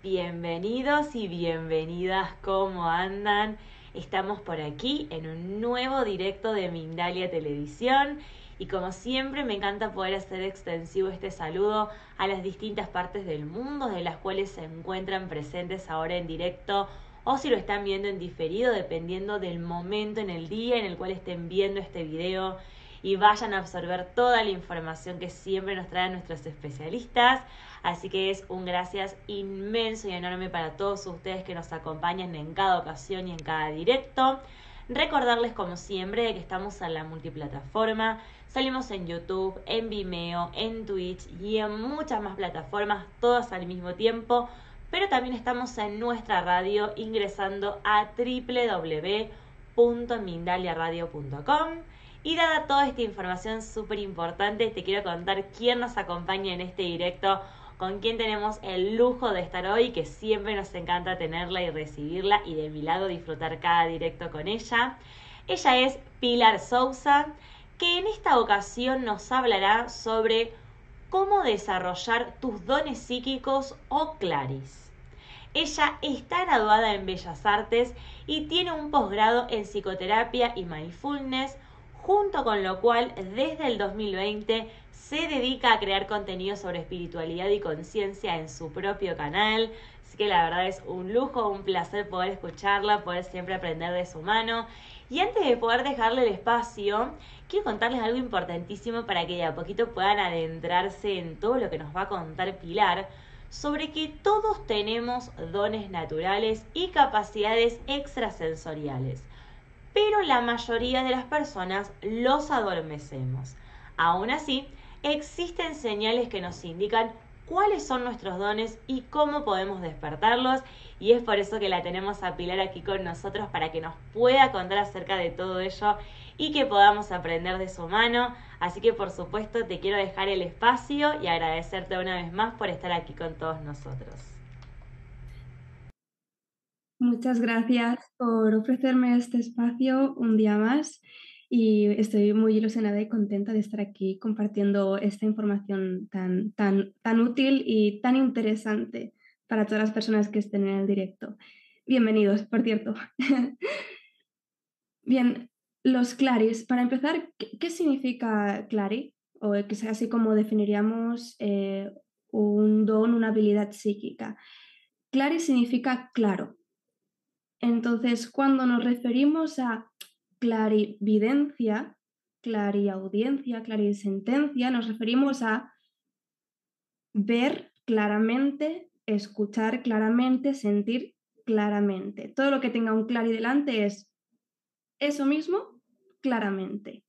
Bienvenidos y bienvenidas, ¿cómo andan? Estamos por aquí en un nuevo directo de Mindalia Televisión y como siempre me encanta poder hacer extensivo este saludo a las distintas partes del mundo de las cuales se encuentran presentes ahora en directo o si lo están viendo en diferido dependiendo del momento en el día en el cual estén viendo este video y vayan a absorber toda la información que siempre nos traen nuestros especialistas. Así que es un gracias inmenso y enorme para todos ustedes que nos acompañan en cada ocasión y en cada directo. Recordarles como siempre que estamos en la multiplataforma. Salimos en YouTube, en Vimeo, en Twitch y en muchas más plataformas, todas al mismo tiempo. Pero también estamos en nuestra radio ingresando a www.mindaliaradio.com. Y dada toda esta información súper importante, te quiero contar quién nos acompaña en este directo con quien tenemos el lujo de estar hoy, que siempre nos encanta tenerla y recibirla y de mi lado disfrutar cada directo con ella. Ella es Pilar Sousa, que en esta ocasión nos hablará sobre cómo desarrollar tus dones psíquicos o claris. Ella está graduada en Bellas Artes y tiene un posgrado en psicoterapia y mindfulness, junto con lo cual desde el 2020 se dedica a crear contenido sobre espiritualidad y conciencia en su propio canal. Así que la verdad es un lujo, un placer poder escucharla, poder siempre aprender de su mano. Y antes de poder dejarle el espacio, quiero contarles algo importantísimo para que de a poquito puedan adentrarse en todo lo que nos va a contar Pilar sobre que todos tenemos dones naturales y capacidades extrasensoriales, pero la mayoría de las personas los adormecemos. Aún así, existen señales que nos indican cuáles son nuestros dones y cómo podemos despertarlos. Y es por eso que la tenemos a Pilar aquí con nosotros para que nos pueda contar acerca de todo ello y que podamos aprender de su mano. Así que por supuesto te quiero dejar el espacio y agradecerte una vez más por estar aquí con todos nosotros. Muchas gracias por ofrecerme este espacio un día más y estoy muy ilusionada y contenta de estar aquí compartiendo esta información tan, tan, tan útil y tan interesante para todas las personas que estén en el directo. Bienvenidos, por cierto. Bien, los claris. Para empezar, ¿qué, significa clari? O que sea así como definiríamos eh, un don, una habilidad psíquica. Clari significa claro. Entonces, cuando nos referimos a clarividencia, clariaudiencia, clarisentencia, nos referimos a ver claramente, escuchar claramente, sentir claramente. Todo lo que tenga un clari delante es eso mismo claramente.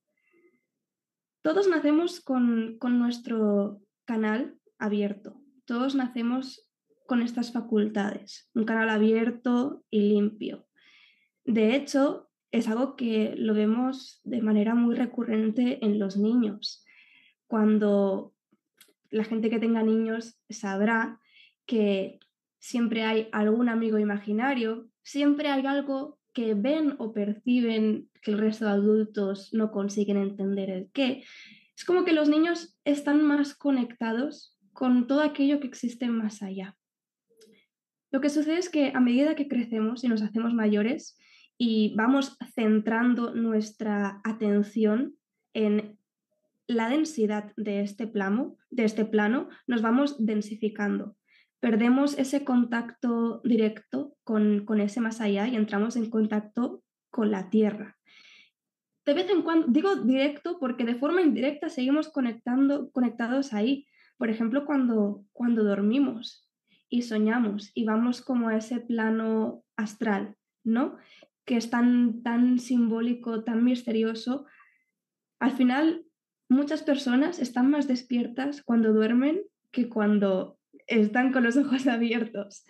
Todos nacemos con, con nuestro canal abierto, todos nacemos con estas facultades, un canal abierto y limpio. De hecho, es algo que lo vemos de manera muy recurrente en los niños. Cuando la gente que tenga niños sabrá que siempre hay algún amigo imaginario, siempre hay algo que ven o perciben que el resto de adultos no consiguen entender el qué. Es como que los niños están más conectados con todo aquello que existe más allá. Lo que sucede es que a medida que crecemos y nos hacemos mayores, y vamos centrando nuestra atención en la densidad de este plano, de este plano, nos vamos densificando. Perdemos ese contacto directo con, con ese más allá y entramos en contacto con la Tierra. De vez en cuando, digo directo porque de forma indirecta seguimos conectando, conectados ahí. Por ejemplo, cuando, cuando dormimos y soñamos y vamos como a ese plano astral, ¿no? que es tan, tan simbólico, tan misterioso, al final muchas personas están más despiertas cuando duermen que cuando están con los ojos abiertos.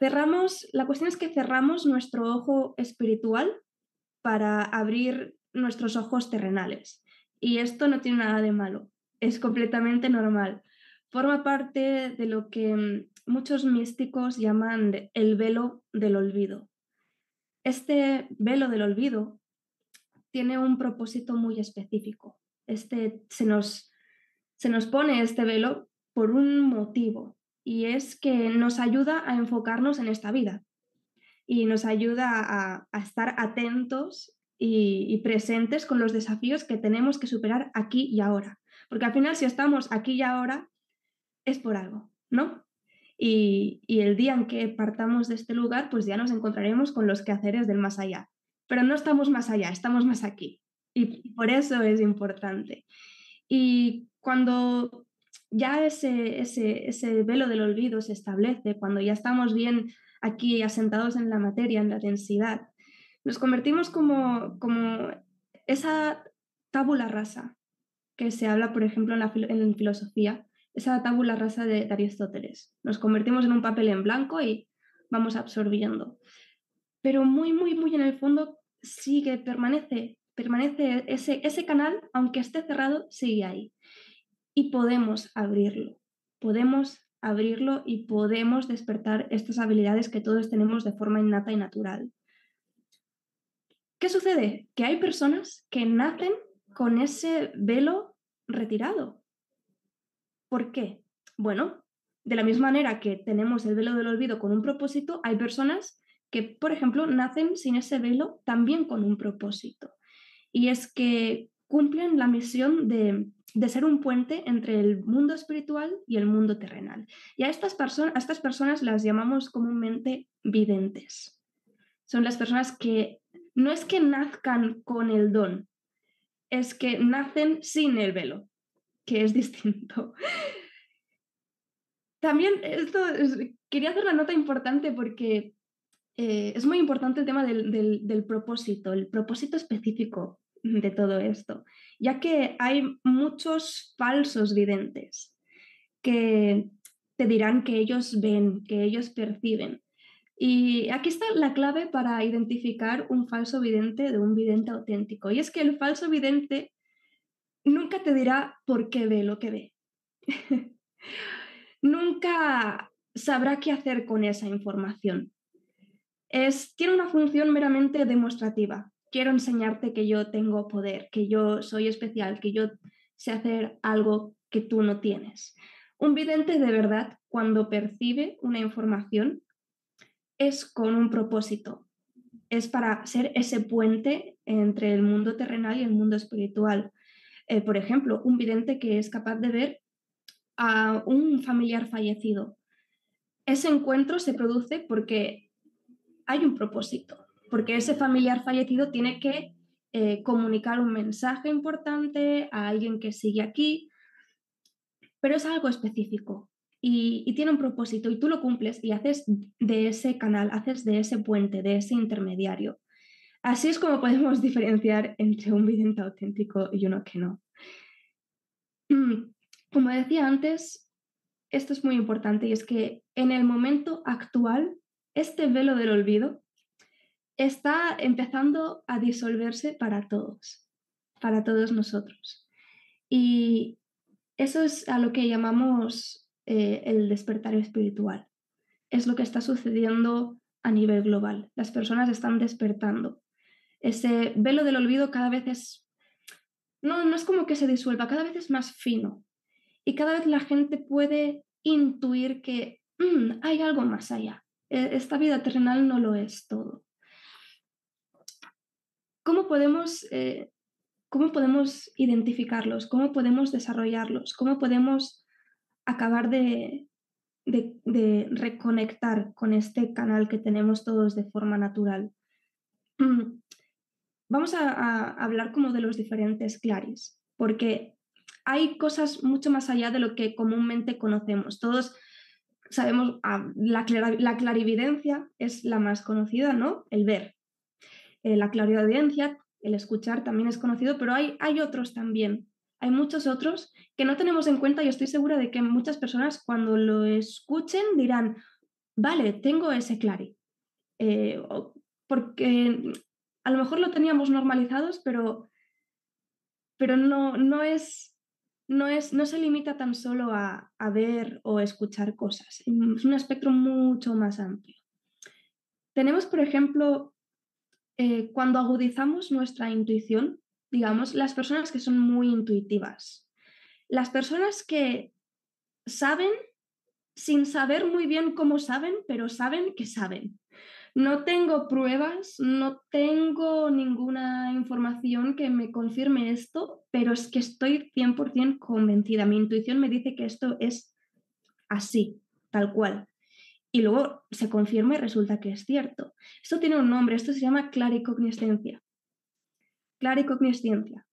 Cerramos, la cuestión es que cerramos nuestro ojo espiritual para abrir nuestros ojos terrenales. Y esto no tiene nada de malo, es completamente normal. Forma parte de lo que muchos místicos llaman el velo del olvido. Este velo del olvido tiene un propósito muy específico. Este, se, nos, se nos pone este velo por un motivo. y es que nos ayuda a enfocarnos en esta vida y nos ayuda a, estar atentos y, presentes con los desafíos que tenemos que superar aquí y ahora. Porque al final si estamos aquí y ahora es por algo, ¿no? Y, y, el día en que partamos de este lugar, pues ya nos encontraremos con los quehaceres del más allá. Pero no estamos más allá, estamos más aquí. Y por eso es importante. Y cuando ya ese, ese, ese velo del olvido se establece, cuando ya estamos bien aquí asentados en la materia, en la densidad, nos convertimos como, como esa tábula rasa que se habla, por ejemplo, en la en filosofía, esa tábula rasa de, Aristóteles. Nos convertimos en un papel en blanco y vamos absorbiendo. Pero muy, muy, muy en el fondo sigue, permanece, permanece ese, ese canal, aunque esté cerrado, sigue ahí. Y podemos abrirlo, podemos abrirlo y podemos despertar estas habilidades que todos tenemos de forma innata y natural. ¿Qué sucede? Que hay personas que nacen con ese velo retirado. ¿Por qué? Bueno, de la misma manera que tenemos el velo del olvido con un propósito, hay personas que, por ejemplo, nacen sin ese velo también con un propósito. Y es que cumplen la misión de de ser un puente entre el mundo espiritual y el mundo terrenal. Y a estas, a estas personas las llamamos comúnmente videntes. Son las personas que no es que nazcan con el don, es que nacen sin el velo, que es distinto. También esto quería hacer una nota importante porque eh, es muy importante el tema del propósito, el propósito específico de todo esto, ya que hay muchos falsos videntes que te dirán que ellos ven, que ellos perciben. Y aquí está la clave para identificar un falso vidente de un vidente auténtico. Y es que el falso vidente nunca te dirá por qué ve lo que ve. nunca sabrá qué hacer con esa información. Es, tiene una función meramente demostrativa quiero enseñarte que yo tengo poder, que yo soy especial, que yo sé hacer algo que tú no tienes. Un vidente de verdad, cuando percibe una información, es con un propósito, es para ser ese puente entre el mundo terrenal y el mundo espiritual. Eh, por ejemplo, un vidente que es capaz de ver a un familiar fallecido. Ese encuentro se produce porque hay un propósito, porque ese familiar fallecido tiene que eh, comunicar un mensaje importante a alguien que sigue aquí, pero es algo específico y, y, tiene un propósito y tú lo cumples y haces de ese canal, haces de ese puente, de ese intermediario. Así es como podemos diferenciar entre un vidente auténtico y uno que no. Mm, como decía antes, esto es muy importante y es que en el momento actual, este velo del olvido está empezando a disolverse para todos, para todos nosotros. Y eso es a lo que llamamos eh, el despertar espiritual. Es lo que está sucediendo a nivel global. Las personas están despertando. Ese velo del olvido cada vez es, no, no es como que se disuelva, cada vez es más fino. Y cada vez la gente puede intuir que mm, hay algo más allá. E, esta vida terrenal no lo es todo. ¿cómo podemos, eh, ¿cómo podemos identificarlos? ¿Cómo podemos desarrollarlos? ¿Cómo podemos acabar de, de, reconectar con este canal que tenemos todos de forma natural? Vamos a, hablar como de los diferentes claris, porque hay cosas mucho más allá de lo que comúnmente conocemos. Todos sabemos, ah, la, la clarividencia es la más conocida, ¿no? El ver, eh, la clariaudiencia, el escuchar también es conocido, pero hay, hay otros también. Hay muchos otros que no tenemos en cuenta y estoy segura de que muchas personas cuando lo escuchen dirán, vale, tengo ese clari. Eh, porque a lo mejor lo teníamos normalizados, pero, pero no, no, es, no, es, no se limita tan solo a, a ver o escuchar cosas. Es un espectro mucho más amplio. Tenemos, por ejemplo, eh, cuando agudizamos nuestra intuición, digamos, las personas que son muy intuitivas, las personas que saben sin saber muy bien cómo saben, pero saben que saben. No tengo pruebas, no tengo ninguna información que me confirme esto, pero es que estoy 100% convencida. Mi intuición me dice que esto es así, tal cual. Y luego se confirma y resulta que es cierto. Esto tiene un nombre, esto se llama claricogniscencia. Claricogniscencia.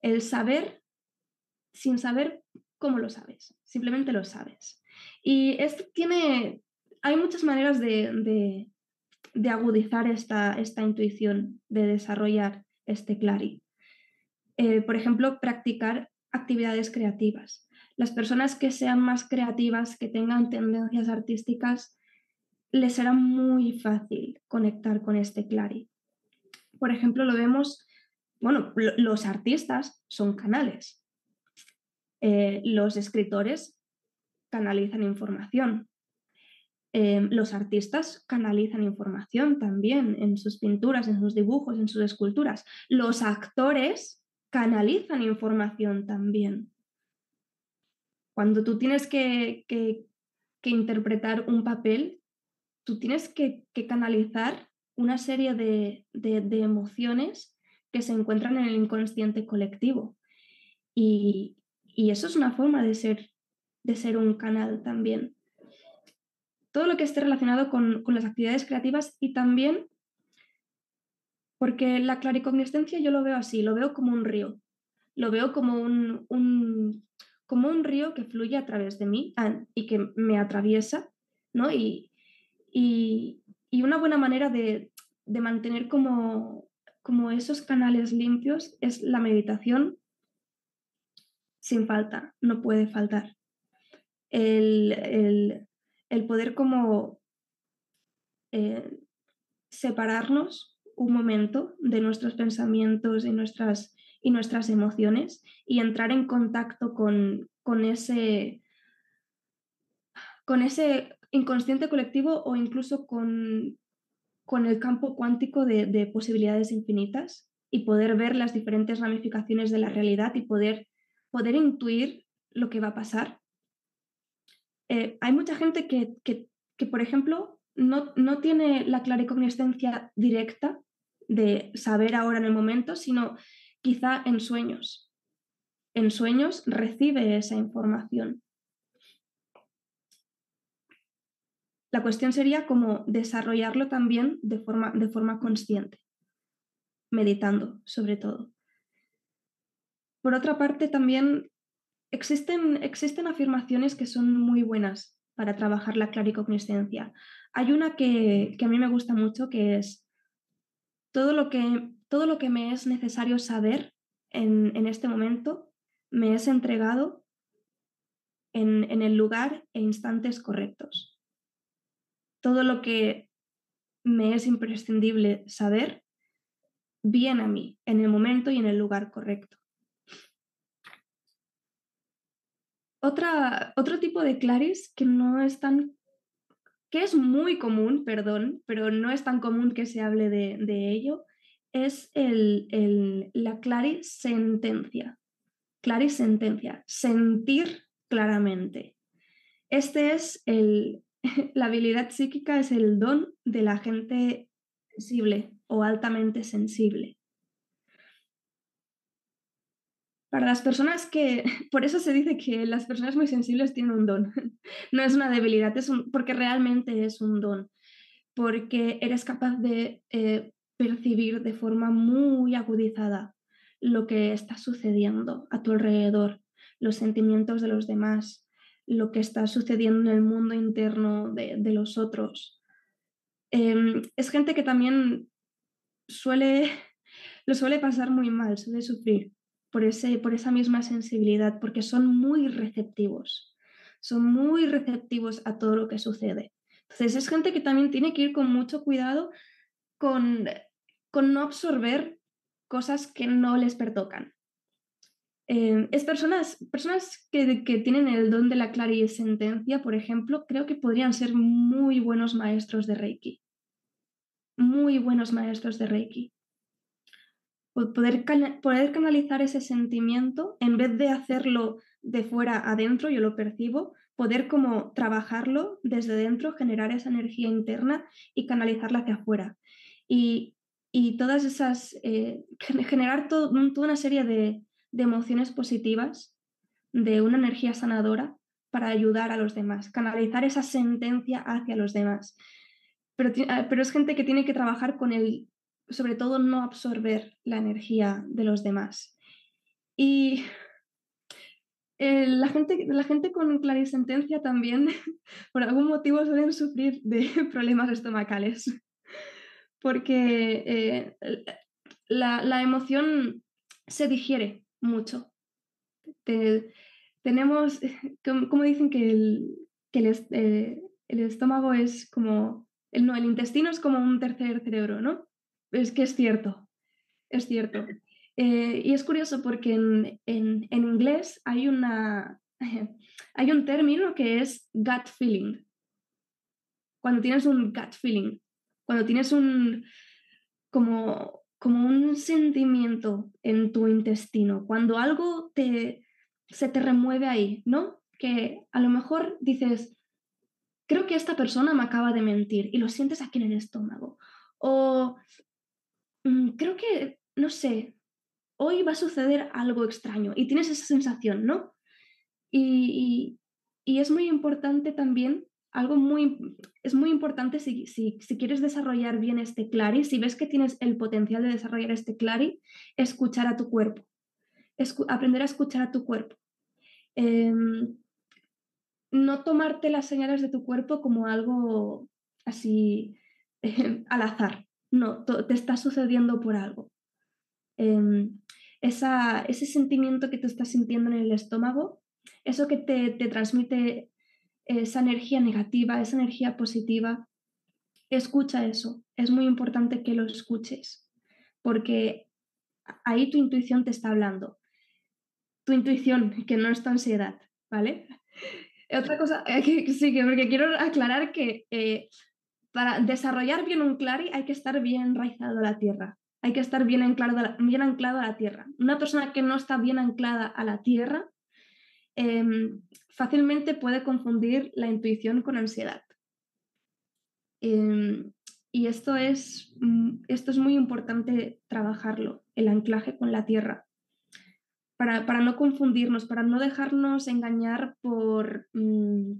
El saber sin saber cómo lo sabes, simplemente lo sabes. Y esto tiene hay muchas maneras de, agudizar esta, intuición, de desarrollar este clari. Eh, por ejemplo, practicar actividades creativas. Las personas que sean más creativas, que tengan tendencias artísticas, les será muy fácil conectar con este clari. Por ejemplo, lo vemos, bueno, los artistas son canales. Eh, los escritores canalizan información. Em, los artistas canalizan información también en sus pinturas, en sus dibujos, en sus esculturas. Los actores canalizan información también. Cuando tú tienes que, interpretar un papel, tú tienes que, canalizar una serie de, emociones que se encuentran en el inconsciente colectivo. Y, eso es una forma de ser, de ser un canal también todo lo que esté relacionado con, las actividades creativas y también porque la claricogniscencia yo lo veo así, lo veo como un río, lo veo como un, como un río que fluye a través de mí ah, y que me atraviesa, ¿no? Y, una buena manera de, mantener como, como esos canales limpios es la meditación sin falta, no puede faltar. el, el poder como eh, separarnos un momento de nuestros pensamientos y nuestras, y nuestras emociones y entrar en contacto con, con, ese, con ese inconsciente colectivo o incluso con, con el campo cuántico de, posibilidades infinitas y poder ver las diferentes ramificaciones de la realidad y poder, poder intuir lo que va a pasar eh, hay mucha gente que, por ejemplo, no, no, tiene la claricognoscencia directa de saber ahora en el momento, sino quizá en sueños. En sueños recibe esa información. La cuestión sería cómo desarrollarlo también de forma, de forma consciente, meditando sobre todo. Por otra parte, también Existen, existen afirmaciones que son muy buenas para trabajar la claricognoscencia. Hay una que, a mí me gusta mucho que es todo lo que, todo lo que me es necesario saber en, este momento me es entregado en, en, el lugar e instantes correctos. Todo lo que me es imprescindible saber viene a mí en el momento y en el lugar correcto. Otra, otro tipo de claris que no es tan, que es muy común, perdón, pero no es tan común que se hable de, ello, es el, la clarisentencia. Clarisentencia, sentir claramente. Este es el, la habilidad psíquica, es el don de la gente sensible o altamente sensible. Para las personas que, por eso se dice que las personas muy sensibles tienen un don. No es una debilidad, es un, porque realmente es un don. Porque eres capaz de eh, percibir de forma muy agudizada lo que está sucediendo a tu alrededor, los sentimientos de los demás, lo que está sucediendo en el mundo interno de, los otros. Em, es gente que también suele, lo suele pasar muy mal, suele sufrir por, ese, por esa misma sensibilidad, porque son muy receptivos, son muy receptivos a todo lo que sucede. Entonces es gente que también tiene que ir con mucho cuidado con, con no absorber cosas que no les pertocan. Eh, es personas, personas que, que, tienen el don de la clarisentencia, por ejemplo, creo que podrían ser muy buenos maestros de Reiki. Muy buenos maestros de Reiki poder, poder canalizar ese sentimiento en vez de hacerlo de fuera adentro, yo lo percibo, poder como trabajarlo desde dentro, generar esa energía interna y canalizarla hacia afuera. Y, todas esas, eh, generar toda una serie de, de emociones positivas, de una energía sanadora para ayudar a los demás, canalizar esa sentencia hacia los demás. Pero, ah, pero es gente que tiene que trabajar con el, sobre todo, no absorber la energía de los demás. Y eh, la, gente, la gente con clarisentencia también, por algún motivo, suelen sufrir de problemas estomacales, porque eh, la, emoción se digiere mucho. tenemos, como, dicen que, el, eh, el, estómago es como, el, no, el intestino es como un tercer cerebro, ¿no? Es que es cierto, es cierto. Eh, y es curioso porque en, en, inglés hay, una, hay un término que es gut feeling. Cuando tienes un gut feeling, cuando tienes un como, como un sentimiento en tu intestino, cuando algo te, se te remueve ahí, ¿no? Que a lo mejor dices, creo que esta persona me acaba de mentir y lo sientes aquí en el estómago. O creo que, no sé, hoy va a suceder algo extraño y tienes esa sensación, ¿no? Y, es muy importante también, algo muy, es muy importante si, si, quieres desarrollar bien este clari, si ves que tienes el potencial de desarrollar este clari, escuchar a tu cuerpo, aprender a escuchar a tu cuerpo. Em, no tomarte las señales de tu cuerpo como algo así al azar, no, te está sucediendo por algo. Em, ese sentimiento que te estás sintiendo en el estómago, eso que te, transmite esa energía negativa, esa energía positiva, escucha eso. Es muy importante que lo escuches, porque ahí tu intuición te está hablando. Tu intuición, que no es tu ansiedad, ¿vale? Otra cosa, sí, que porque quiero aclarar que eh, para desarrollar bien un clari hay que estar bien enraizado a la tierra hay que estar bien anclado, bien anclado a la tierra. Una persona que no está bien anclada a la tierra em, fácilmente puede confundir la intuición con ansiedad. Em, y esto es, mm, esto es muy importante trabajarlo, el anclaje con la tierra, para, para no confundirnos, para no dejarnos engañar por, mm,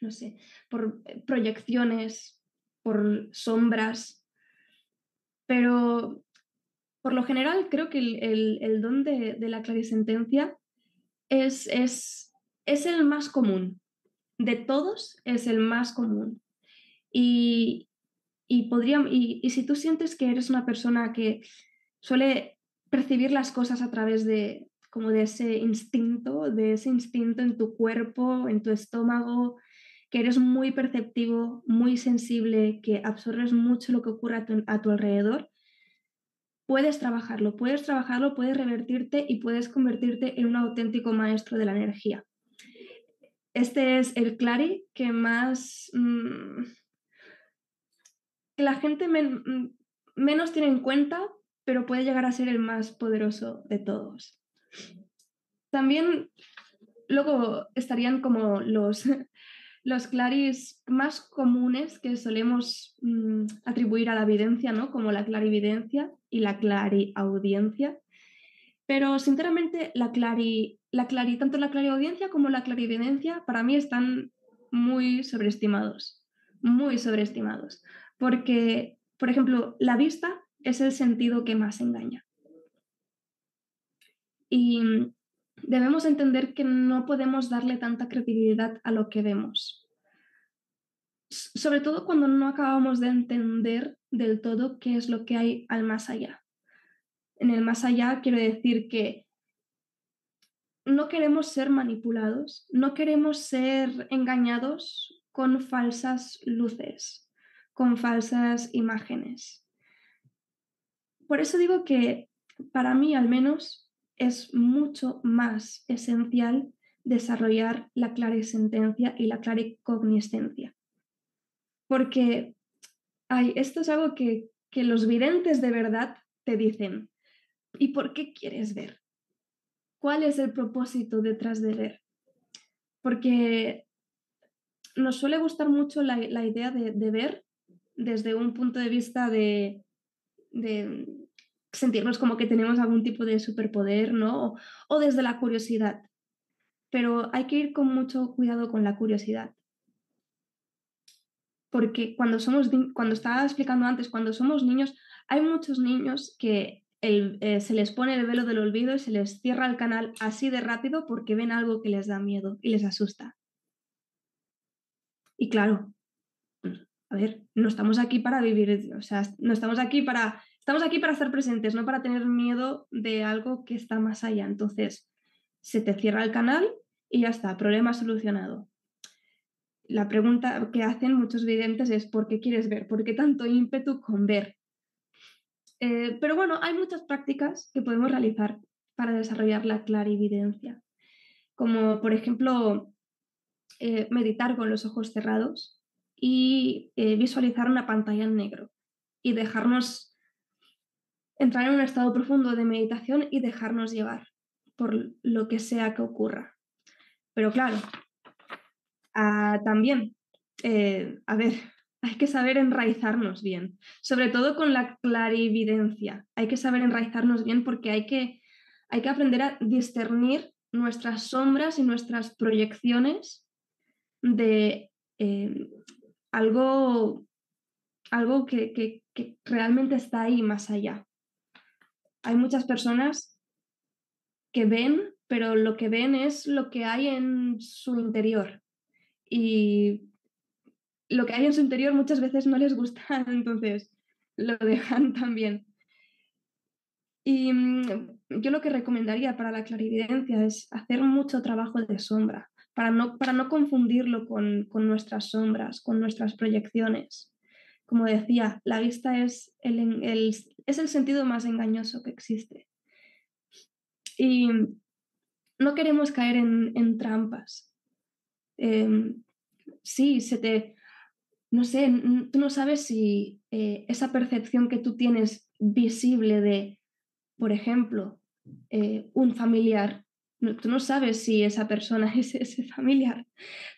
no sé, por eh, proyecciones, por sombras. Pero por lo general, creo que el, don de, la clarisentencia es, el más común. De todos, es el más común. Y, y, y, si tú sientes que eres una persona que suele percibir las cosas a través de como de ese instinto, de ese instinto en tu cuerpo, en tu estómago, que eres muy perceptivo, muy sensible, que absorbes mucho lo que ocurre a tu alrededor, puedes trabajarlo, puedes trabajarlo, puedes revertirte y puedes convertirte en un auténtico maestro de la energía. Este es el clari que más mm, la gente mm, menos tiene en cuenta, pero puede llegar a ser el más poderoso de todos. También luego estarían como los los claris más comunes que solemos mm, atribuir a la evidencia, ¿no? como la clarividencia y la clariaudiencia. Pero sinceramente, la clari, la clari, tanto la clariaudiencia como la clarividencia para mí están muy sobreestimados, muy sobreestimados. Porque, por ejemplo, la vista es el sentido que más engaña. Y debemos entender que no podemos darle tanta credibilidad a lo que vemos. Sobre todo cuando no acabamos de entender del todo qué es lo que hay al más allá. En el más allá quiero decir que no queremos ser manipulados, no queremos ser engañados con falsas luces, con falsas imágenes. Por eso digo que para mí al menos es mucho más esencial desarrollar la clarisentencia y la claricogniscencia. Porque esto es algo que, que los videntes de verdad te dicen. ¿Y por qué quieres ver? ¿Cuál es el propósito detrás de ver? Porque nos suele gustar mucho la, idea de, ver desde un punto de vista de, sentirnos como que tenemos algún tipo de superpoder, ¿no? O, desde la curiosidad. Pero hay que ir con mucho cuidado con la curiosidad. Porque cuando somos, cuando estaba explicando antes, cuando somos niños, hay muchos niños que eh, se les pone el velo del olvido y se les cierra el canal así de rápido porque ven algo que les da miedo y les asusta. Y claro, a ver, no estamos aquí para vivir, o sea, no estamos aquí para, estamos aquí para estar presentes, no para tener miedo de algo que está más allá. Entonces, se te cierra el canal y ya está, problema solucionado. La pregunta que hacen muchos videntes es ¿por qué quieres ver? ¿Por qué tanto ímpetu con ver? Eh, pero bueno, hay muchas prácticas que podemos realizar para desarrollar la clarividencia, como por ejemplo eh, meditar con los ojos cerrados y eh, visualizar una pantalla en negro y dejarnos entrar en un estado profundo de meditación y dejarnos llevar por lo que sea que ocurra. Pero claro, ah, también, a ver, hay que saber enraizarnos bien, sobre todo con la clarividencia. Hay que saber enraizarnos bien porque hay que, hay que aprender a discernir nuestras sombras y nuestras proyecciones de eh, algo, algo que, que, que realmente está ahí más allá. Hay muchas personas que ven, pero lo que ven es lo que hay en su interior. Y lo que hay en su interior muchas veces no les gusta, entonces lo dejan también. Y mm, yo lo que recomendaría para la clarividencia es hacer mucho trabajo de sombra, para no, para no confundirlo con, nuestras sombras, con nuestras proyecciones. Como decía, la vista es el, es el sentido más engañoso que existe. Y no queremos caer en, trampas. Em, sí, se te, no sé, tú no sabes si eh, esa percepción que tú tienes visible de, por ejemplo, eh, un familiar, tú no sabes si esa persona es ese familiar.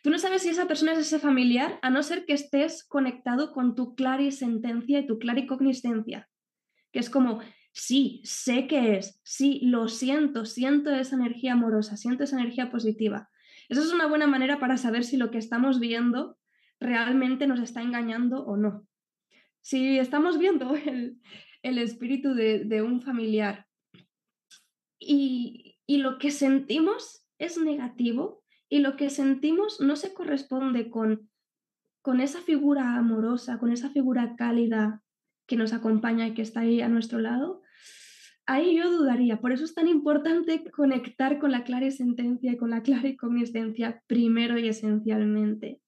Tú no sabes si esa persona es ese familiar a no ser que estés conectado con tu clarisentencia y tu claricogniscencia, que es como, sí, sé que es, sí, lo siento, siento esa energía amorosa, siento esa energía positiva. Esa es una buena manera para saber si lo que estamos viendo realmente nos está engañando o no. Si estamos viendo el, espíritu de, un familiar y, lo que sentimos es negativo y lo que sentimos no se corresponde con, con esa figura amorosa, con esa figura cálida que nos acompaña y que está ahí a nuestro lado, ahí yo dudaría. Por eso es tan importante conectar con la clara sentencia y con la clara cogniscencia primero y esencialmente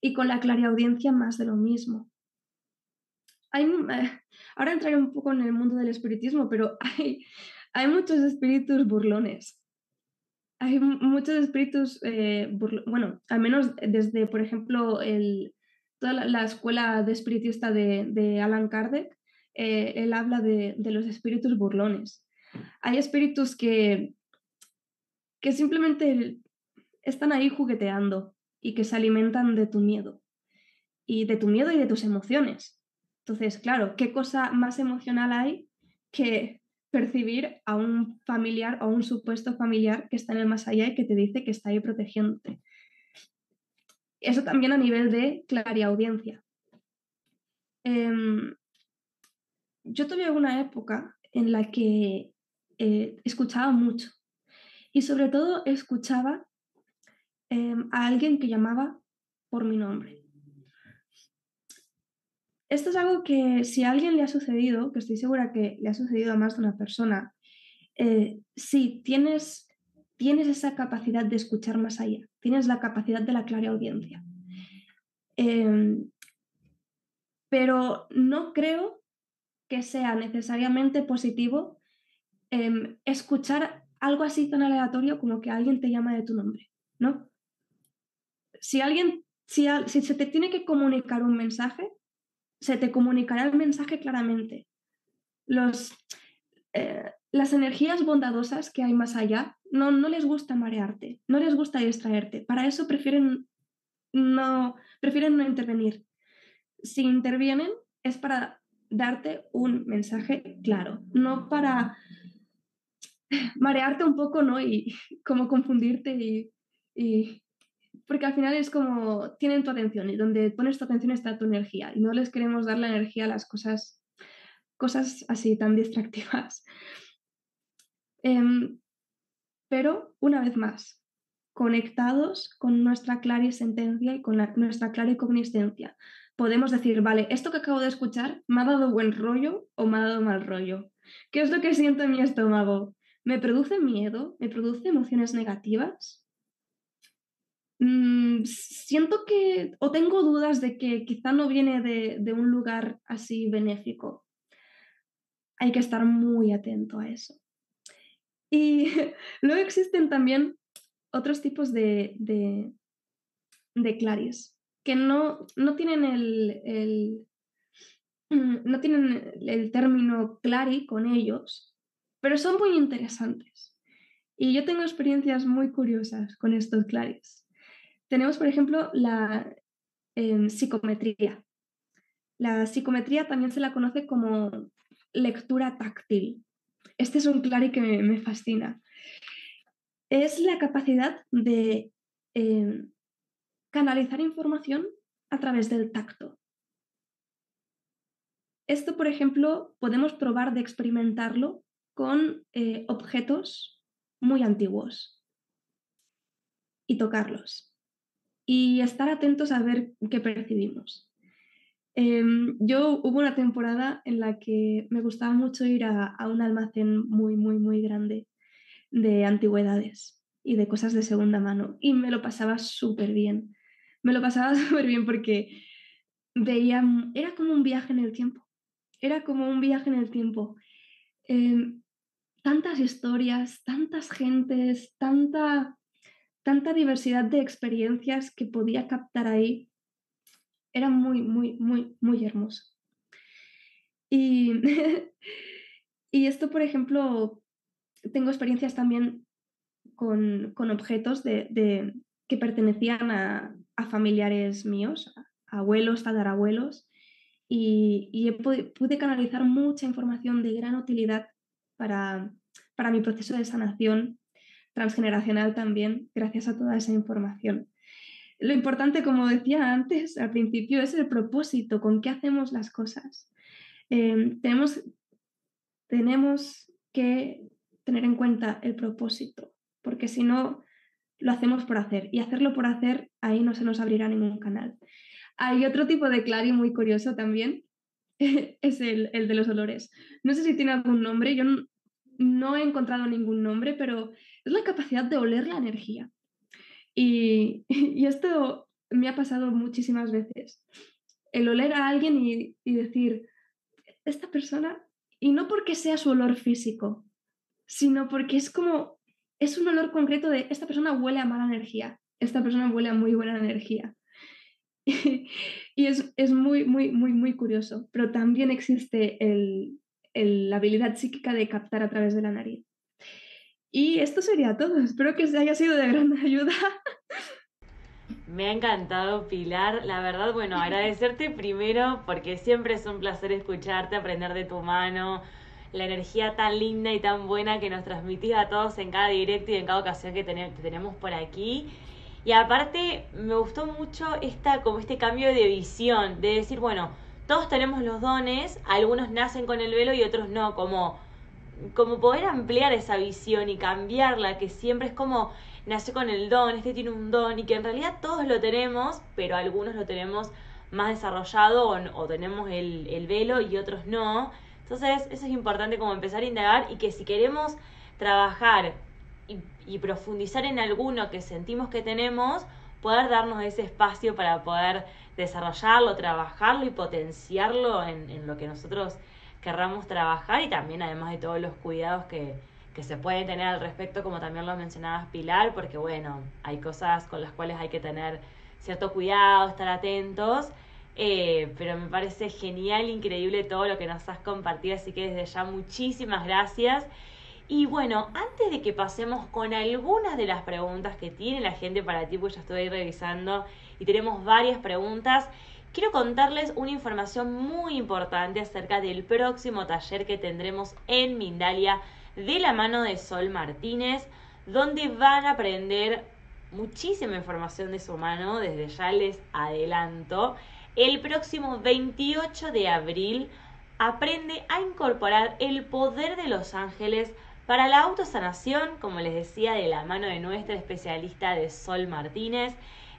y con la clariaudiencia más de lo mismo. Hay, eh, ahora entraré un poco en el mundo del espiritismo, pero hay, hay muchos espíritus burlones. Hay muchos espíritus, eh, bueno, al menos desde, por ejemplo, el, toda la, escuela de espiritista de, Alan Kardec, eh, él habla de, de, los espíritus burlones. Hay espíritus que, que simplemente están ahí jugueteando, y que se alimentan de tu miedo. Y de tu miedo y de tus emociones. Entonces, claro, ¿qué cosa más emocional hay que percibir a un familiar o un supuesto familiar que está en el más allá y que te dice que está ahí protegiéndote? Eso también a nivel de clariaudiencia. Eh, yo tuve una época en la que eh, escuchaba mucho y sobre todo escuchaba Em, a alguien que llamaba por mi nombre. Esto es algo que si a alguien le ha sucedido, que estoy segura que le ha sucedido a más de una persona, eh, sí, tienes, tienes esa capacidad de escuchar más allá, tienes la capacidad de la clara audiencia. Em, pero no creo que sea necesariamente positivo em, escuchar algo así tan aleatorio como que alguien te llama de tu nombre, ¿no? si alguien, si, se te tiene que comunicar un mensaje, se te comunicará el mensaje claramente. Los, eh, las energías bondadosas que hay más allá no, no les gusta marearte, no les gusta distraerte. Para eso prefieren no, prefieren no intervenir. Si intervienen es para darte un mensaje claro, no para marearte un poco, ¿no? Y como confundirte y, Porque al final es como, tienen tu atención y donde pones tu atención está tu energía y no les queremos dar la energía a las cosas, cosas así tan distractivas. Em, pero, una vez más, conectados con nuestra clarisentencia y con nuestra claricogniscencia. Podemos decir, vale, esto que acabo de escuchar me ha dado buen rollo o me ha dado mal rollo. ¿Qué es lo que siento en mi estómago? ¿Me produce miedo? ¿Me produce emociones negativas? Mm, siento que, o tengo dudas de que quizá no viene de un lugar así benéfico. Hay que estar muy atento a eso. Y luego existen también otros tipos de, de, claris que no, no tienen el, el, no tienen el término clari con ellos, pero son muy interesantes. Y yo tengo experiencias muy curiosas con estos claris. Tenemos, por ejemplo, la em, psicometría. La psicometría también se la conoce como lectura táctil. Este es un clari que me, fascina. Es la capacidad de em, canalizar información a través del tacto. Esto, por ejemplo, podemos probar de experimentarlo con eh, objetos muy antiguos y tocarlos y estar atentos a ver qué percibimos. Em, yo hubo una temporada en la que me gustaba mucho ir a, a, un almacén muy, muy, muy grande de antigüedades y de cosas de segunda mano y me lo pasaba súper bien. Me lo pasaba súper bien porque veía, era como un viaje en el tiempo, era como un viaje en el tiempo. Em, tantas historias, tantas gentes, tanta, tanta diversidad de experiencias que podía captar ahí. Era muy, muy, muy, muy hermoso. Y, y esto, por ejemplo, tengo experiencias también con, con objetos de, de, que pertenecían a, a familiares míos, a abuelos, tatarabuelos, y, y pude canalizar mucha información de gran utilidad para, para mi proceso de sanación transgeneracional también, gracias a toda esa información. Lo importante, como decía antes, al principio, es el propósito, con qué hacemos las cosas. Em, tenemos, tenemos que tener en cuenta el propósito, porque si no, lo hacemos por hacer. Y hacerlo por hacer, ahí no se nos abrirá ningún canal. Hay otro tipo de clari muy curioso también, es el, el, de los olores. No sé si tiene algún nombre, yo no he encontrado ningún nombre, pero es la capacidad de oler la energía. Y, y esto me ha pasado muchísimas veces. El oler a alguien y, y decir, esta persona, y no porque sea su olor físico, sino porque es como, es un olor concreto de, esta persona huele a mala energía, esta persona huele a muy buena energía. y es, es, muy, muy, muy, muy curioso, pero también existe el, la habilidad psíquica de captar a través de la nariz. Y esto sería todo. Espero que haya sido de gran ayuda. Me ha encantado, Pilar. La verdad, bueno, agradecerte primero porque siempre es un placer escucharte, aprender de tu mano, la energía tan linda y tan buena que nos transmitís a todos en cada directo y en cada ocasión que tenemos por aquí. Y aparte, me gustó mucho esta, como este cambio de visión, de decir, bueno, todos tenemos los dones, algunos nacen con el velo y otros no, como, como poder ampliar esa visión y cambiarla, que siempre es como nace con el don, este tiene un don y que en realidad todos lo tenemos, pero algunos lo tenemos más desarrollado o, tenemos el, el, velo y otros no. Entonces eso es importante como empezar a indagar y que si queremos trabajar y, y profundizar en alguno que sentimos que tenemos, poder darnos ese espacio para poder desarrollarlo, trabajarlo y potenciarlo en, en lo que nosotros querramos trabajar y también además de todos los cuidados que, que se pueden tener al respecto, como también lo mencionabas Pilar, porque bueno, hay cosas con las cuales hay que tener cierto cuidado, estar atentos, eh, pero me parece genial, increíble todo lo que nos has compartido, así que desde ya muchísimas gracias. Y bueno, antes de que pasemos con algunas de las preguntas que tiene la gente para ti, pues ya estoy revisando y tenemos varias preguntas. Quiero contarles una información muy importante acerca del próximo taller que tendremos en Mindalia de la mano de Sol Martínez, donde van a aprender muchísima información de su mano, desde ya les adelanto. El próximo 28 de abril aprende a incorporar el poder de los ángeles para la autosanación, como les decía, de la mano de nuestra especialista de Sol Martínez.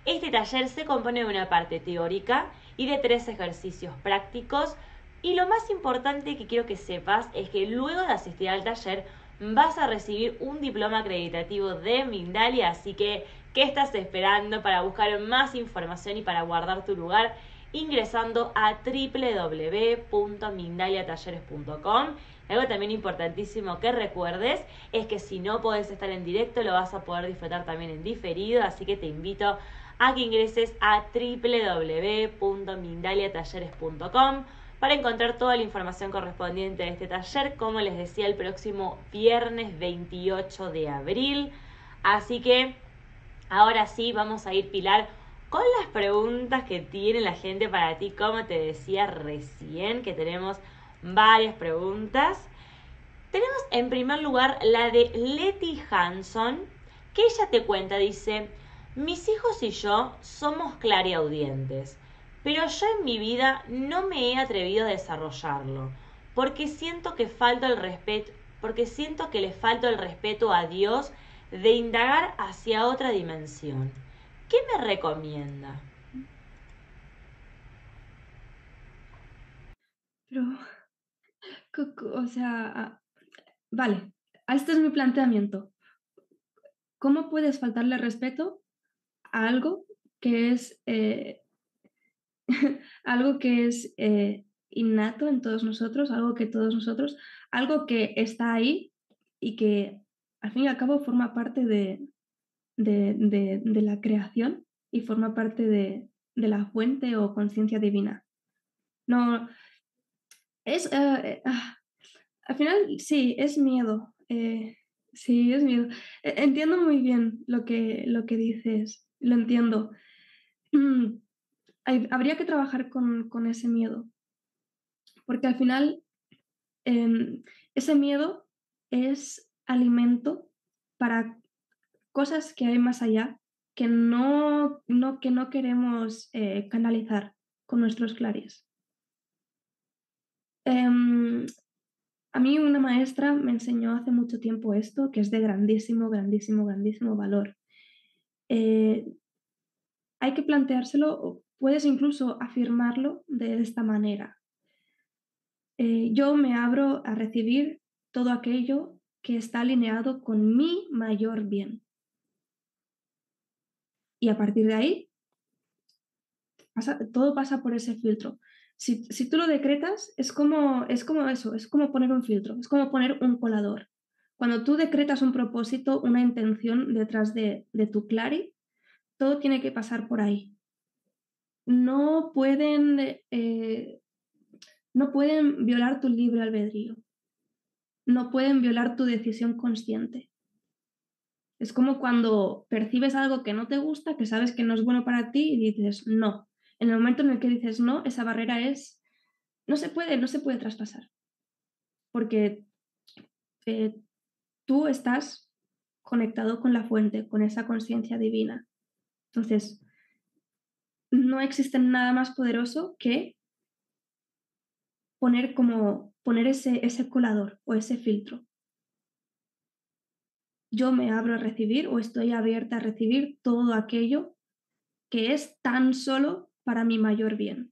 Este taller se compone de una parte teórica y de tres ejercicios prácticos. Y lo más importante que quiero que sepas es que luego de asistir al taller vas a recibir un diploma acreditativo de Mindalia, así que ¿qué estás esperando para buscar más información y para guardar tu lugar? ingresando a www.mindaliatalleres.com. Algo también importantísimo que recuerdes es que si no puedes estar en directo lo vas a poder disfrutar también en diferido, así que te invito a que ingreses a www.mindaliatalleres.com para encontrar toda la información correspondiente a este taller, como les decía, el próximo viernes 28 de abril. Así que ahora sí, vamos a ir, Pilar, con las preguntas que tiene la gente para ti, como te decía recién, que tenemos varias preguntas. Tenemos en primer lugar la de Letty Hanson, que ella te cuenta, dice, mis hijos y yo somos clariaudientes pero yo en mi vida no me he atrevido a desarrollarlo, porque siento que falta el respeto, porque siento que le falta el respeto a Dios de indagar hacia otra dimensión. ¿Qué me recomienda? Pero, o sea, ah, vale, este es mi planteamiento. ¿Cómo puedes faltarle respeto algo que es eh, algo que es eh, innato en todos nosotros, algo que todos nosotros, algo que está ahí y que al fin y al cabo forma parte de, de, la creación y forma parte de, la fuente o conciencia divina. No, es, eh, ah, al final sí, es miedo. sí, es miedo. E, entiendo muy bien lo que, lo que dices, lo entiendo. Mm, habría que trabajar con, ese miedo, porque al final em, ese miedo es alimento para cosas que hay más allá que no, no que no queremos eh, canalizar con nuestros clares. Em, a mí una maestra me enseñó hace mucho tiempo esto, que es de grandísimo, grandísimo, grandísimo valor. Eh, hay que planteárselo puedes incluso afirmarlo de esta manera. Eh, yo me abro a recibir todo aquello que está alineado con mi mayor bien. Y a partir de ahí, todo pasa por ese filtro. Si, tú lo decretas, es como, es como eso, es como poner un filtro, es como poner un colador. Cuando tú decretas un propósito, una intención detrás de, tu clari, todo tiene que pasar por ahí no pueden, eh, no pueden violar tu libre albedrío, no pueden violar tu decisión consciente. Es como cuando percibes algo que no te gusta, que sabes que no es bueno para ti y dices no. En el momento en el que dices no, esa barrera es, no se puede, no se puede traspasar. Porque eh, tú estás conectado con la fuente, con esa conciencia divina. Entonces, no existe nada más poderoso que poner como poner ese, ese colador o ese filtro. Yo me abro a recibir o estoy abierta a recibir todo aquello que es tan solo para mi mayor bien.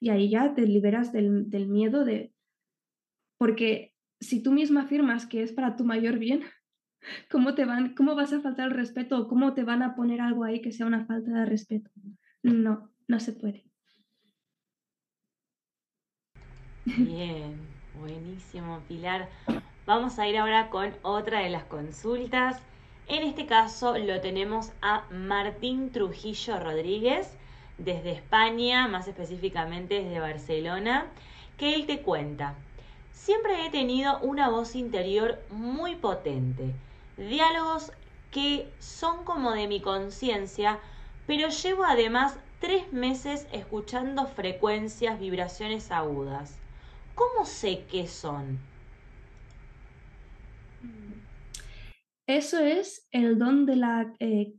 Y ahí ya te liberas del, del miedo de... Porque si tú misma afirmas que es para tu mayor bien, ¿cómo, te van, ¿cómo vas a faltar el respeto o cómo te van a poner algo ahí que sea una falta de respeto? No, no se puede. Bien, buenísimo, Pilar. Vamos a ir ahora con otra de las consultas. En este caso lo tenemos a Martín Trujillo Rodríguez desde España, más específicamente desde Barcelona, que él te cuenta. Siempre he tenido una voz interior muy potente, diálogos que son como de mi conciencia, pero llevo además tres meses escuchando frecuencias, vibraciones agudas. ¿Cómo sé qué son? Eso es el don de la eh,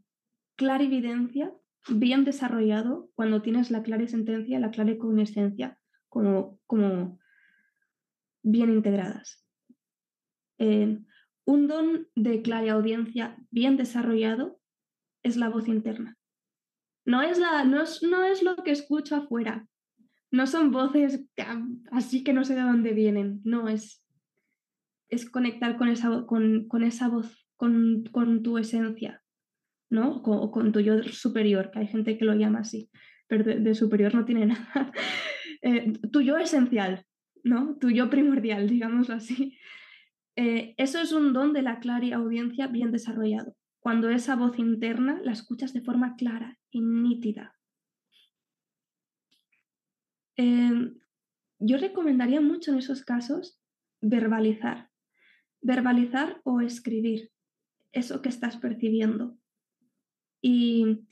clarividencia bien desarrollado cuando tienes la clarisentencia, la clariconiscencia como, como bien integradas. Eh, un don de clariaudiencia bien desarrollado es la voz interna. No es, la, no es, no es lo que escucho afuera. No son voces así que no sé de dónde vienen. No, es, es conectar con esa, con, con esa voz, con, con, tu esencia, ¿no? O con, tu yo superior, que hay gente que lo llama así, pero de, superior no tiene nada. Eh, tu yo esencial, ¿no? Tu yo primordial, digámoslo así. Eh, eso es un don de la audiencia bien desarrollado, cuando esa voz interna la escuchas de forma clara y nítida. Em, yo recomendaría mucho en esos casos verbalizar, verbalizar o escribir eso que estás percibiendo. Y,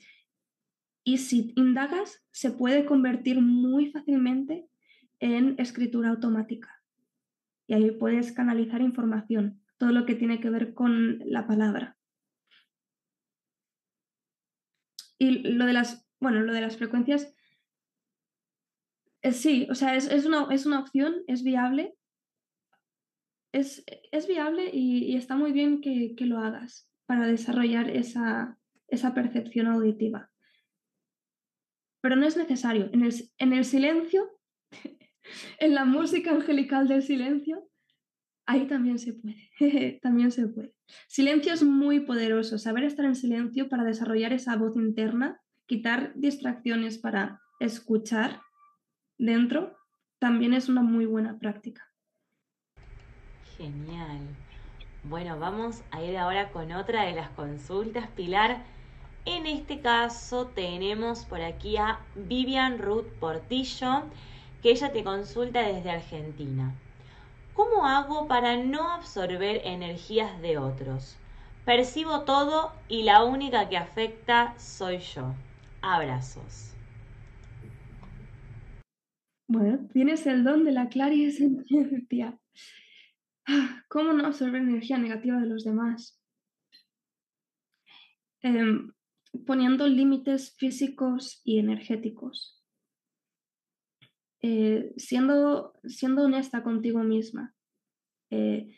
y si indagas, se puede convertir muy fácilmente en escritura automática y ahí puedes canalizar información, todo lo que tiene que ver con la palabra. Y lo de las, bueno, lo de las frecuencias, sí, o sea, es, una, es, una, opción, es viable, es, es viable y, está muy bien que, lo hagas para desarrollar esa, esa percepción auditiva. Pero no es necesario. En el, en el silencio en la música angelical del silencio, ahí también se puede, también se puede. Silencio es muy poderoso, saber estar en silencio para desarrollar esa voz interna, quitar distracciones para escuchar dentro, también es una muy buena práctica. Genial. Bueno, vamos a ir ahora con otra de las consultas, Pilar. En este caso tenemos por aquí a Vivian Ruth Portillo que ella te consulta desde Argentina. ¿Cómo hago para no absorber energías de otros? Percibo todo y la única que afecta soy yo. Abrazos. Bueno, tienes el don de la clarisentencia. ¿Cómo no absorber energía negativa de los demás? Em, poniendo límites físicos y energéticos. Eh, siendo, siendo honesta contigo misma. Eh,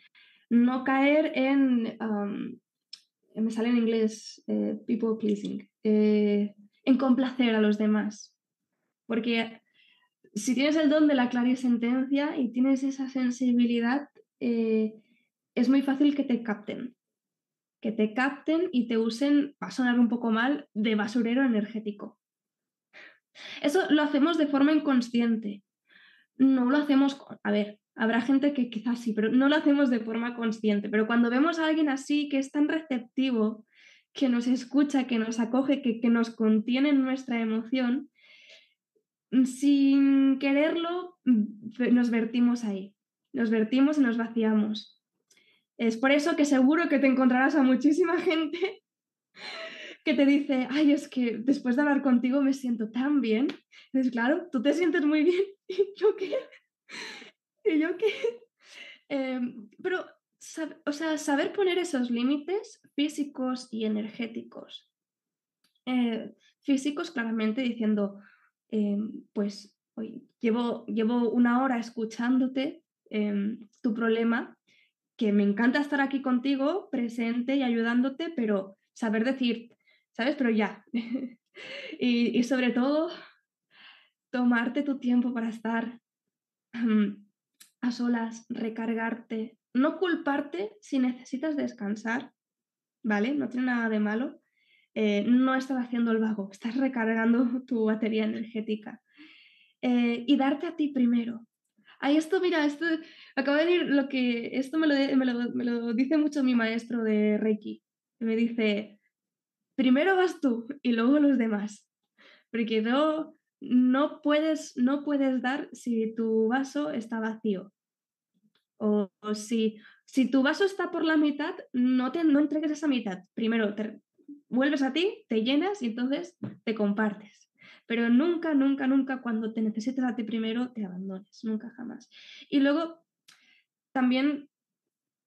no caer en, me sale en inglés, eh, people pleasing, en complacer a los demás. Porque si tienes el don de la clarisentencia y tienes esa sensibilidad, es muy fácil que te capten. Que te capten y te usen, va a sonar un poco mal, de basurero energético. Eso lo hacemos de forma inconsciente. No lo hacemos, a ver, habrá gente que quizás sí, pero no lo hacemos de forma consciente. Pero cuando vemos a alguien así que es tan receptivo, que nos escucha, que nos acoge, que, que nos contiene en nuestra emoción, sin quererlo, nos vertimos ahí. Nos vertimos y nos vaciamos. Es por eso que seguro que te encontrarás a muchísima gente que te dice, ay, es que después de hablar contigo me siento tan bien. Entonces, claro, tú te sientes muy bien. ¿Y yo qué? ¿Y yo qué? Em, pero, o sea, saber poner esos límites físicos y energéticos. Eh, físicos, claramente, diciendo, em, pues, hoy llevo, llevo una hora escuchándote em, tu problema, que me encanta estar aquí contigo, presente y ayudándote, pero saber decir, ¿sabes? Pero ya. y, sobre todo, tomarte tu tiempo para estar a solas, recargarte, no culparte si necesitas descansar, ¿vale? No tiene nada de malo. Eh, no estás haciendo el vago, estás recargando tu batería energética. Eh, y darte a ti primero. Ahí esto, mira, esto, acabo de decir lo que, esto me lo, me lo, me lo dice mucho mi maestro de Reiki. Me dice, primero vas tú y luego los demás. Porque no, no, puedes, no puedes dar si tu vaso está vacío. O, si, si tu vaso está por la mitad, no, te, no entregues esa mitad. Primero vuelves a ti, te llenas y entonces te compartes. Pero nunca, nunca, nunca cuando te necesites a ti primero te abandones, nunca jamás. Y luego también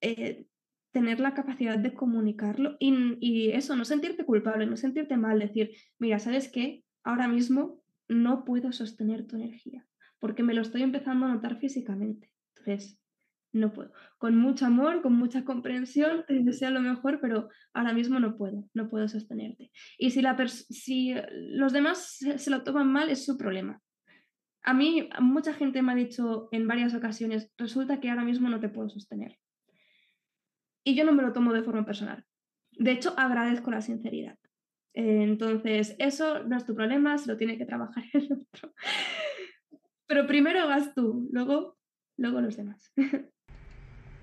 eh, tener la capacidad de comunicarlo y, y, eso, no sentirte culpable, no sentirte mal, decir, mira, ¿sabes qué? Ahora mismo no puedo sostener tu energía porque me lo estoy empezando a notar físicamente. Entonces, no puedo. Con mucho amor, con mucha comprensión, te deseo lo mejor, pero ahora mismo no puedo, no puedo sostenerte. Y si, la si los demás se, lo toman mal, es su problema. A mí, mucha gente me ha dicho en varias ocasiones, resulta que ahora mismo no te puedo sostener. Y yo no me lo tomo de forma personal. De hecho, agradezco la sinceridad. entonces, eso no es tu problema, se lo tiene que trabajar el otro. Pero primero vas tú, luego, luego los demás.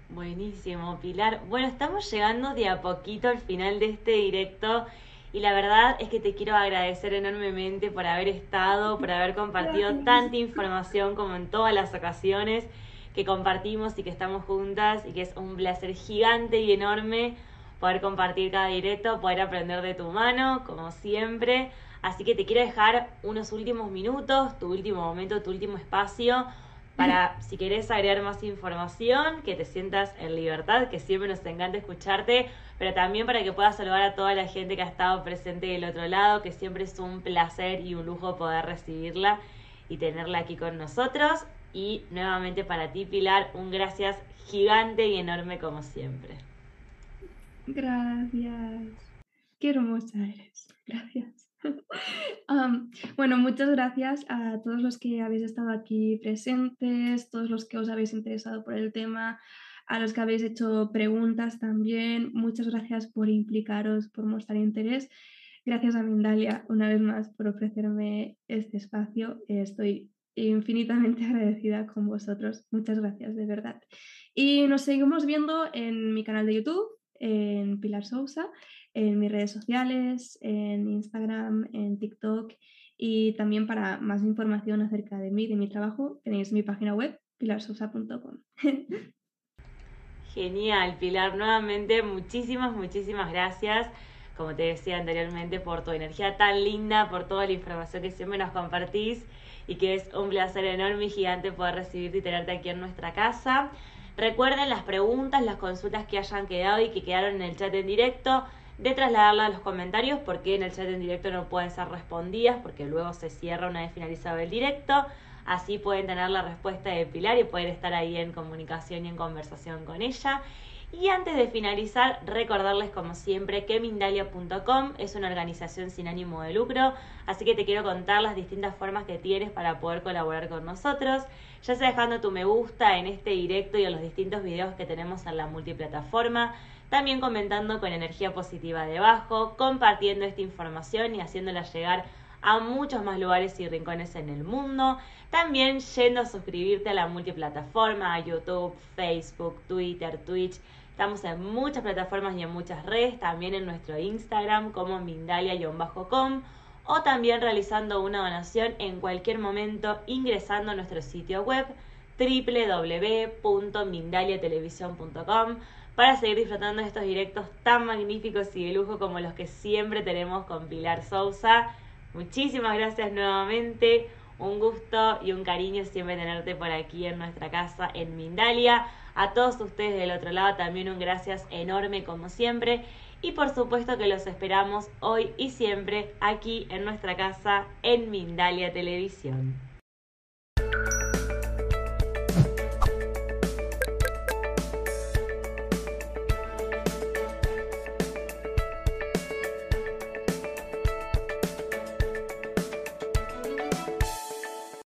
Buenísimo, Pilar. Bueno, estamos llegando de a poquito al final de este directo y la verdad es que te quiero agradecer enormemente por haber estado, por haber compartido tanta información como en todas las ocasiones que compartimos y que estamos juntas y que es un placer gigante y enorme poder compartir cada directo, poder aprender de tu mano, como siempre. Así que te quiero dejar unos últimos minutos, tu último momento, tu último espacio para si querés agregar más información, que te sientas en libertad, que siempre nos encanta escucharte, pero también para que puedas saludar a toda la gente que ha estado presente del otro lado, que siempre es un placer y un lujo poder recibirla y tenerla aquí con nosotros. Y nuevamente para ti, Pilar, un gracias gigante y enorme como siempre. Gracias. Qué hermosa eres. Gracias. bueno, muchas gracias a todos los que habéis estado aquí presentes, todos los que os habéis interesado por el tema, a los que habéis hecho preguntas también. Muchas gracias por implicaros, por mostrar interés. Gracias a Mindalia una vez más por ofrecerme este espacio. Estoy infinitamente agradecida con vosotros. Muchas gracias, de verdad. Y nos seguimos viendo en mi canal de YouTube, en Pilar Sousa en mis redes sociales, en Instagram, en TikTok y también para más información acerca de mí, de mi trabajo, tenéis mi página web pilarsosa.com. Genial, Pilar. Nuevamente, muchísimas, muchísimas gracias. Como te decía anteriormente, por tu energía tan linda, por toda la información que siempre nos compartís y que es un placer enorme y gigante poder recibirte y tenerte aquí en nuestra casa. Recuerden las preguntas, las consultas que hayan quedado y que quedaron en el chat en directo de trasladarla a los comentarios porque en el chat en directo no pueden ser respondidas porque luego se cierra una vez finalizado el directo. Así pueden tener la respuesta de Pilar y poder estar ahí en comunicación y en conversación con ella. Y antes de finalizar, recordarles como siempre que Mindalia.com es una organización sin ánimo de lucro, así que te quiero contar las distintas formas que tienes para poder colaborar con nosotros, ya sea dejando tu me gusta en este directo y en los distintos videos que tenemos en la multiplataforma, también comentando con energía positiva debajo, compartiendo esta información y haciéndola llegar a muchos más lugares y rincones en el mundo. También yendo a suscribirte a la multiplataforma, a YouTube, Facebook, Twitter, Twitch. Estamos en muchas plataformas y en muchas redes, también en nuestro Instagram como Mindalia-com o también realizando una donación en cualquier momento ingresando a nuestro sitio web www.mindaliatelevisión.com para seguir disfrutando de estos directos tan magníficos y de lujo como los que siempre tenemos con Pilar Sousa. Muchísimas gracias nuevamente. Un gusto y un cariño siempre tenerte por aquí en nuestra casa en Mindalia. A todos ustedes del otro lado también un gracias enorme como siempre. Y por supuesto que los esperamos hoy y siempre aquí en nuestra casa en Mindalia Televisión.